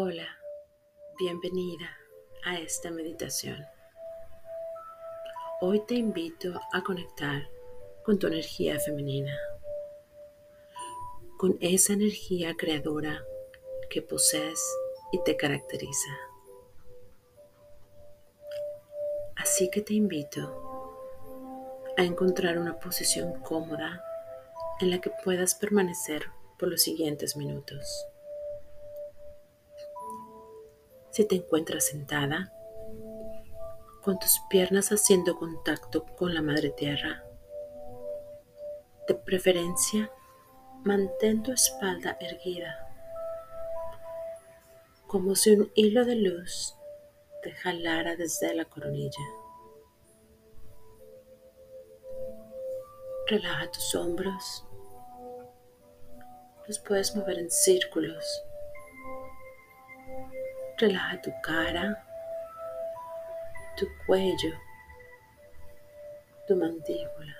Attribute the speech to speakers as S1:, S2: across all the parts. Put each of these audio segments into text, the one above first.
S1: Hola, bienvenida a esta meditación. Hoy te invito a conectar con tu energía femenina, con esa energía creadora que posees y te caracteriza. Así que te invito a encontrar una posición cómoda en la que puedas permanecer por los siguientes minutos. Si te encuentras sentada, con tus piernas haciendo contacto con la madre tierra, de preferencia mantén tu espalda erguida, como si un hilo de luz te jalara desde la coronilla. Relaja tus hombros, los puedes mover en círculos Relaja tu cara, tu cuello, tu mandíbula.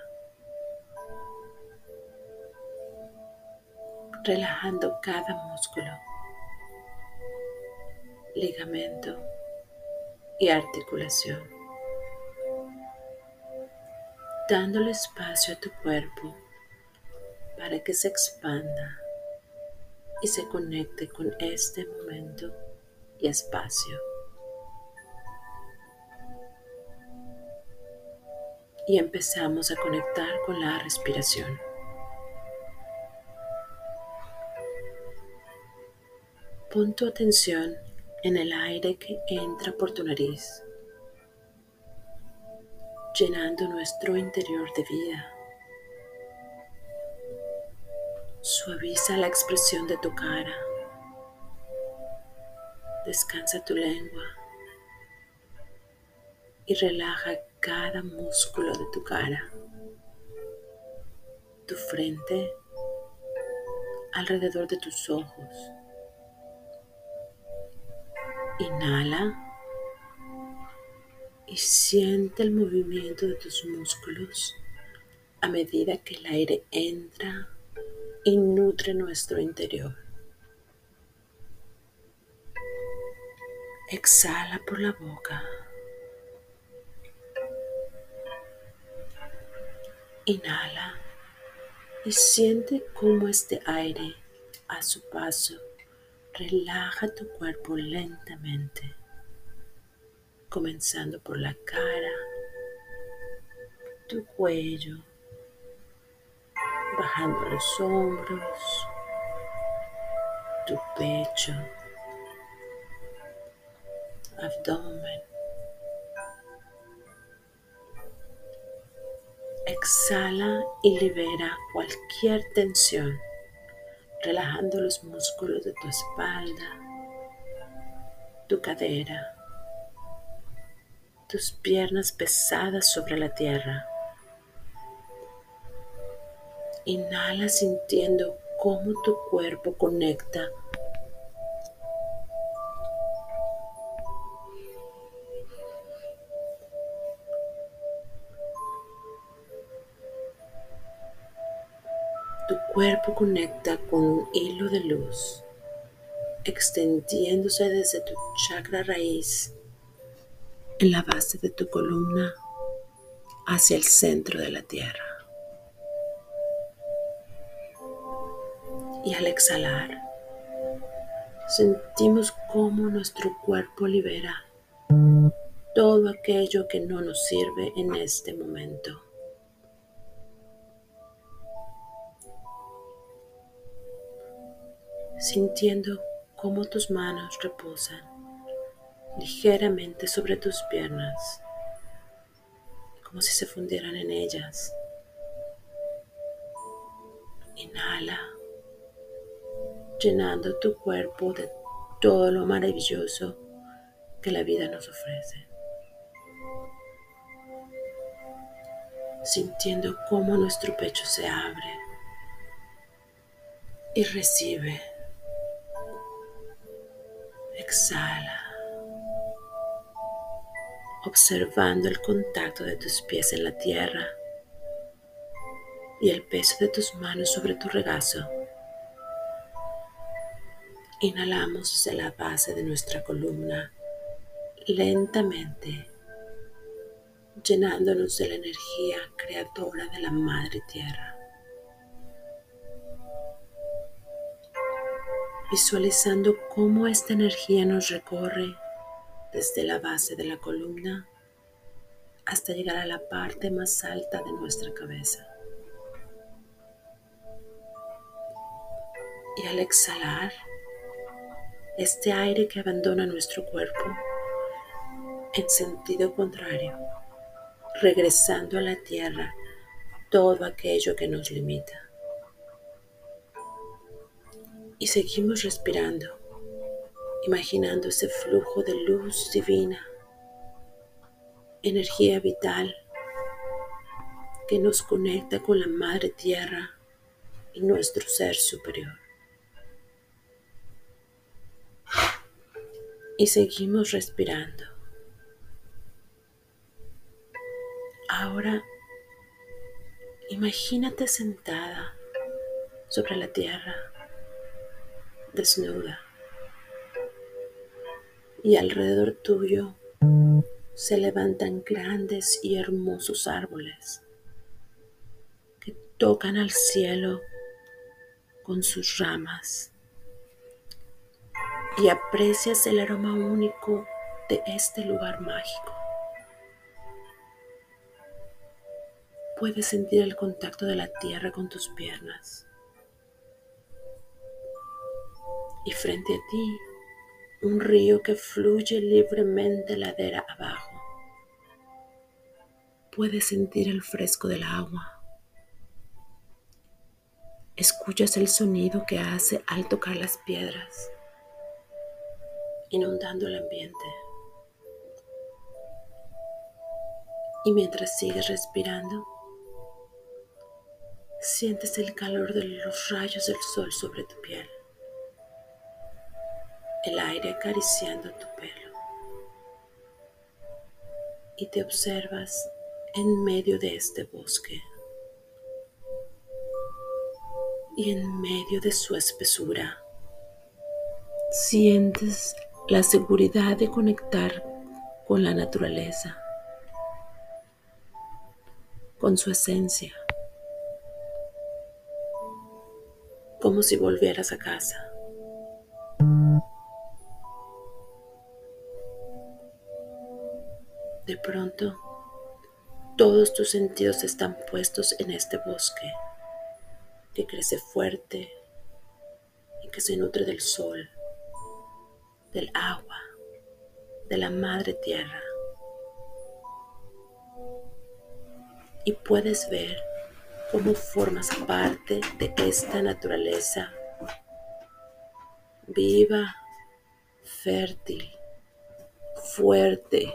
S1: Relajando cada músculo, ligamento y articulación. Dándole espacio a tu cuerpo para que se expanda y se conecte con este momento y espacio. Y empezamos a conectar con la respiración. Pon tu atención en el aire que entra por tu nariz, llenando nuestro interior de vida. Suaviza la expresión de tu cara Descansa tu lengua y relaja cada músculo de tu cara, tu frente, alrededor de tus ojos. Inhala y siente el movimiento de tus músculos a medida que el aire entra y nutre nuestro interior. Exhala por la boca. Inhala y siente cómo este aire a su paso relaja tu cuerpo lentamente, comenzando por la cara, tu cuello, bajando los hombros, tu pecho abdomen. Exhala y libera cualquier tensión, relajando los músculos de tu espalda, tu cadera, tus piernas pesadas sobre la tierra. Inhala sintiendo cómo tu cuerpo conecta cuerpo conecta con un hilo de luz, extendiéndose desde tu chakra raíz en la base de tu columna hacia el centro de la tierra. Y al exhalar, sentimos cómo nuestro cuerpo libera todo aquello que no nos sirve en este momento. Sintiendo cómo tus manos reposan ligeramente sobre tus piernas, como si se fundieran en ellas. Inhala, llenando tu cuerpo de todo lo maravilloso que la vida nos ofrece. Sintiendo cómo nuestro pecho se abre y recibe Exhala, observando el contacto de tus pies en la tierra y el peso de tus manos sobre tu regazo. Inhalamos desde la base de nuestra columna lentamente, llenándonos de la energía creadora de la Madre Tierra. Visualizando cómo esta energía nos recorre desde la base de la columna hasta llegar a la parte más alta de nuestra cabeza. Y al exhalar, este aire que abandona nuestro cuerpo en sentido contrario, regresando a la tierra todo aquello que nos limita. Y seguimos respirando, imaginando ese flujo de luz divina, energía vital que nos conecta con la Madre Tierra y nuestro ser superior. Y seguimos respirando. Ahora imagínate sentada sobre la tierra, desnuda, y alrededor tuyo se levantan grandes y hermosos árboles que tocan al cielo con sus ramas y aprecias el aroma único de este lugar mágico. Puedes sentir el contacto de la tierra con tus piernas. Y frente a ti, un río que fluye libremente ladera abajo. Puedes sentir el fresco del agua. Escuchas el sonido que hace al tocar las piedras, inundando el ambiente. Y mientras sigues respirando, Sientes el calor de los rayos del sol sobre tu piel, el aire acariciando tu pelo y te observas en medio de este bosque y en medio de su espesura. Sientes la seguridad de conectar con la naturaleza, con su esencia como si volvieras a casa. Pronto, todos tus sentidos están puestos en este bosque que crece fuerte y que se nutre del sol, del agua, de la madre tierra. Y puedes ver cómo formas parte de esta naturaleza viva, fértil, fuerte.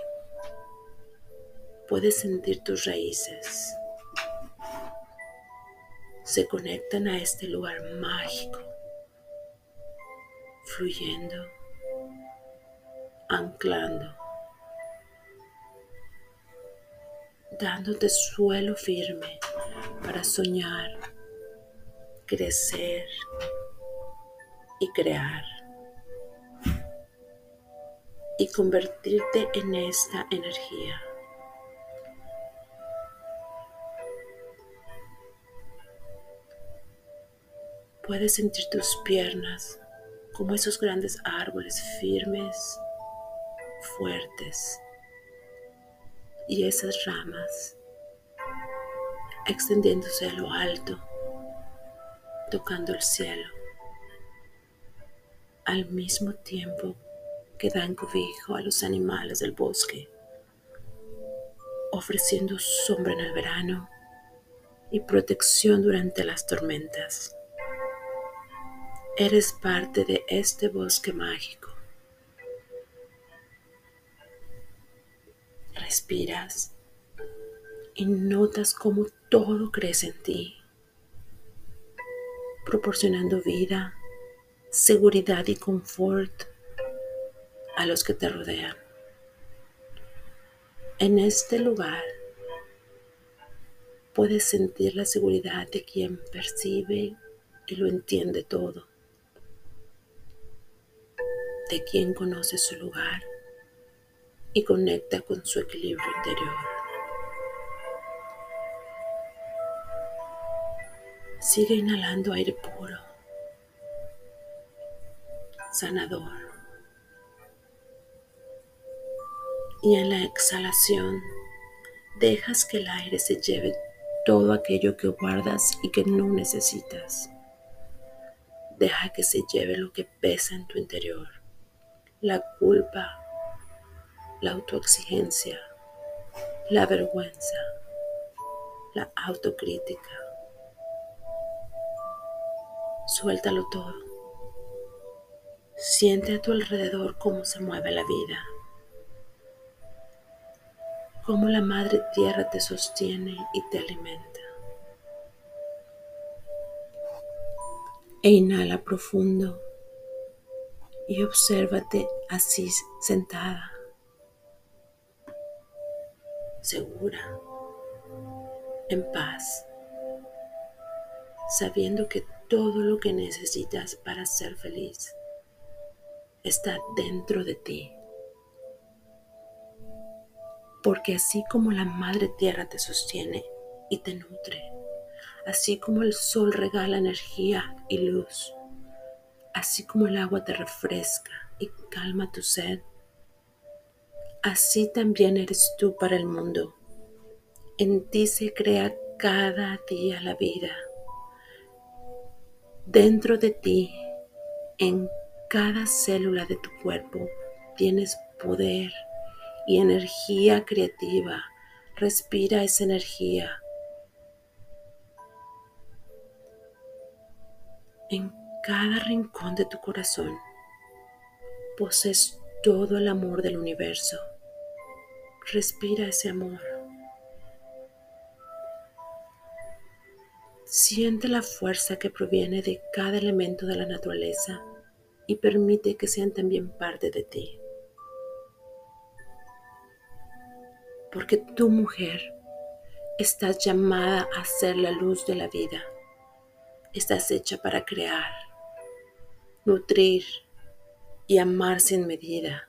S1: Puedes sentir tus raíces. Se conectan a este lugar mágico, fluyendo, anclando, dándote suelo firme para soñar, crecer y crear y convertirte en esta energía. Puedes sentir tus piernas como esos grandes árboles firmes, fuertes, y esas ramas extendiéndose a lo alto, tocando el cielo, al mismo tiempo que dan cobijo a los animales del bosque, ofreciendo sombra en el verano y protección durante las tormentas. Eres parte de este bosque mágico. Respiras y notas cómo todo crece en ti, proporcionando vida, seguridad y confort a los que te rodean. En este lugar puedes sentir la seguridad de quien percibe y lo entiende todo. De quien conoce su lugar y conecta con su equilibrio interior. Sigue inhalando aire puro, sanador. Y en la exhalación dejas que el aire se lleve todo aquello que guardas y que no necesitas. Deja que se lleve lo que pesa en tu interior, la culpa, la autoexigencia, la vergüenza, la autocrítica. Suéltalo todo. Siente a tu alrededor cómo se mueve la vida, cómo la madre tierra te sostiene y te alimenta. E inhala profundo y obsérvate así sentada, segura, en paz, sabiendo que todo lo que necesitas para ser feliz está dentro de ti. Porque así como la Madre Tierra te sostiene y te nutre, así como el sol regala energía y luz, así como el agua te refresca y calma tu sed, así también eres tú para el mundo. En ti se crea cada día la vida. Dentro de ti, en cada célula de tu cuerpo, tienes poder y energía creativa. Respira esa energía. En cada rincón de tu corazón posees todo el amor del universo. Respira ese amor. Siente la fuerza que proviene de cada elemento de la naturaleza y permite que sean también parte de ti. Porque tu mujer estás llamada a ser la luz de la vida. Estás hecha para crear, nutrir y amar sin medida.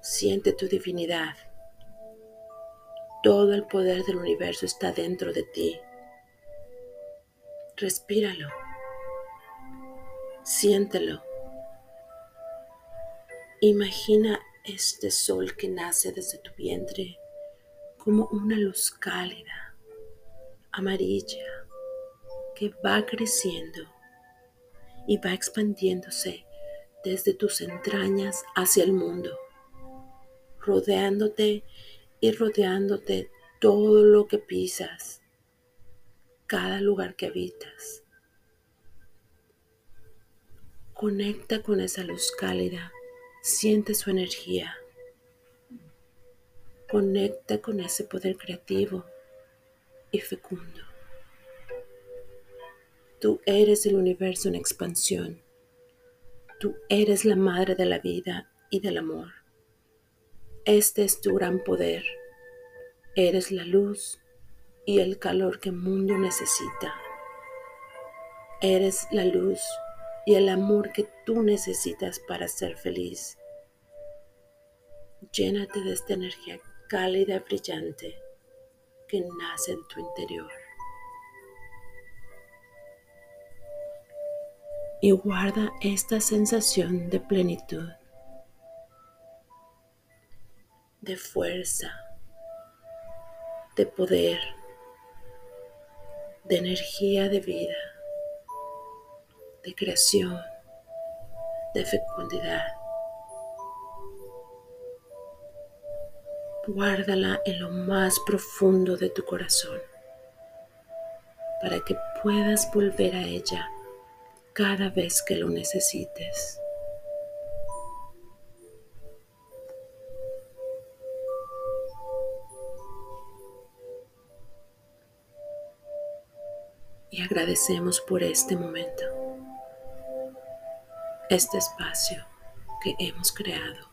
S1: Siente tu divinidad. Todo el poder del universo está dentro de ti. Respíralo. Siéntelo. Imagina este sol que nace desde tu vientre como una luz cálida, amarilla, que va creciendo y va expandiéndose desde tus entrañas hacia el mundo, rodeándote y rodeándote todo lo que pisas, cada lugar que habitas. Conecta con esa luz cálida, siente su energía. Conecta con ese poder creativo y fecundo. Tú eres el universo en expansión. Tú eres la madre de la vida y del amor. Este es tu gran poder. Eres la luz y el calor que el mundo necesita. Eres la luz y el amor que tú necesitas para ser feliz. Llénate de esta energía cálida brillante que nace en tu interior. Y guarda esta sensación de plenitud, de fuerza, de poder de energía de vida, de creación, de fecundidad. Guárdala en lo más profundo de tu corazón para que puedas volver a ella cada vez que lo necesites. y agradecemos por este momento, este espacio que hemos creado,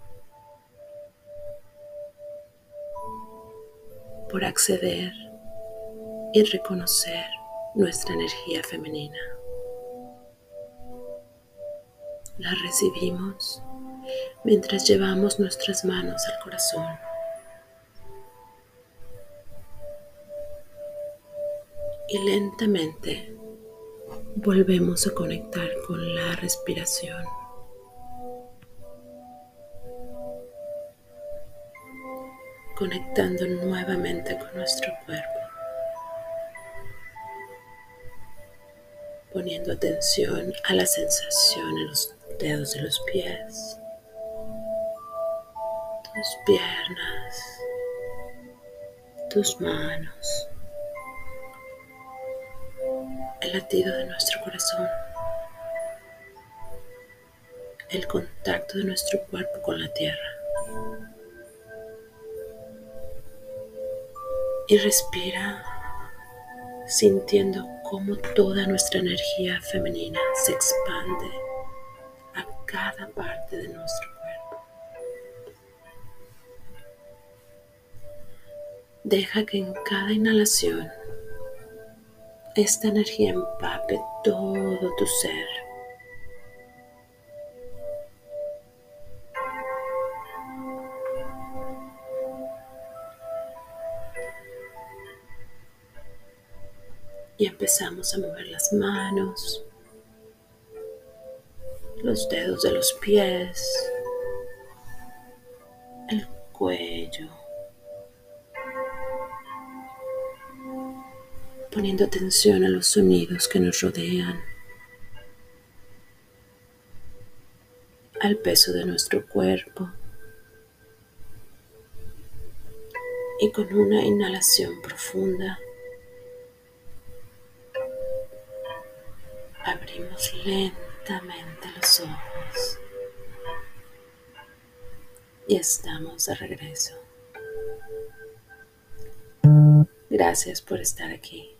S1: por acceder y reconocer nuestra energía femenina, la recibimos mientras llevamos nuestras manos al corazón. Y lentamente volvemos a conectar con la respiración. Conectando nuevamente con nuestro cuerpo. Poniendo atención a la sensación en los dedos de los pies, tus piernas, tus manos, el latido de nuestro corazón, el contacto de nuestro cuerpo con la tierra. Y respira sintiendo cómo toda nuestra energía femenina se expande cada parte de nuestro cuerpo. Deja que en cada inhalación esta energía empape todo tu ser. Y empezamos a mover las manos, los dedos de los pies, el cuello, poniendo atención a los sonidos que nos rodean, al peso de nuestro cuerpo. Y con una inhalación profunda, abrimos lentamente los ojos y estamos de regreso. Gracias por estar aquí.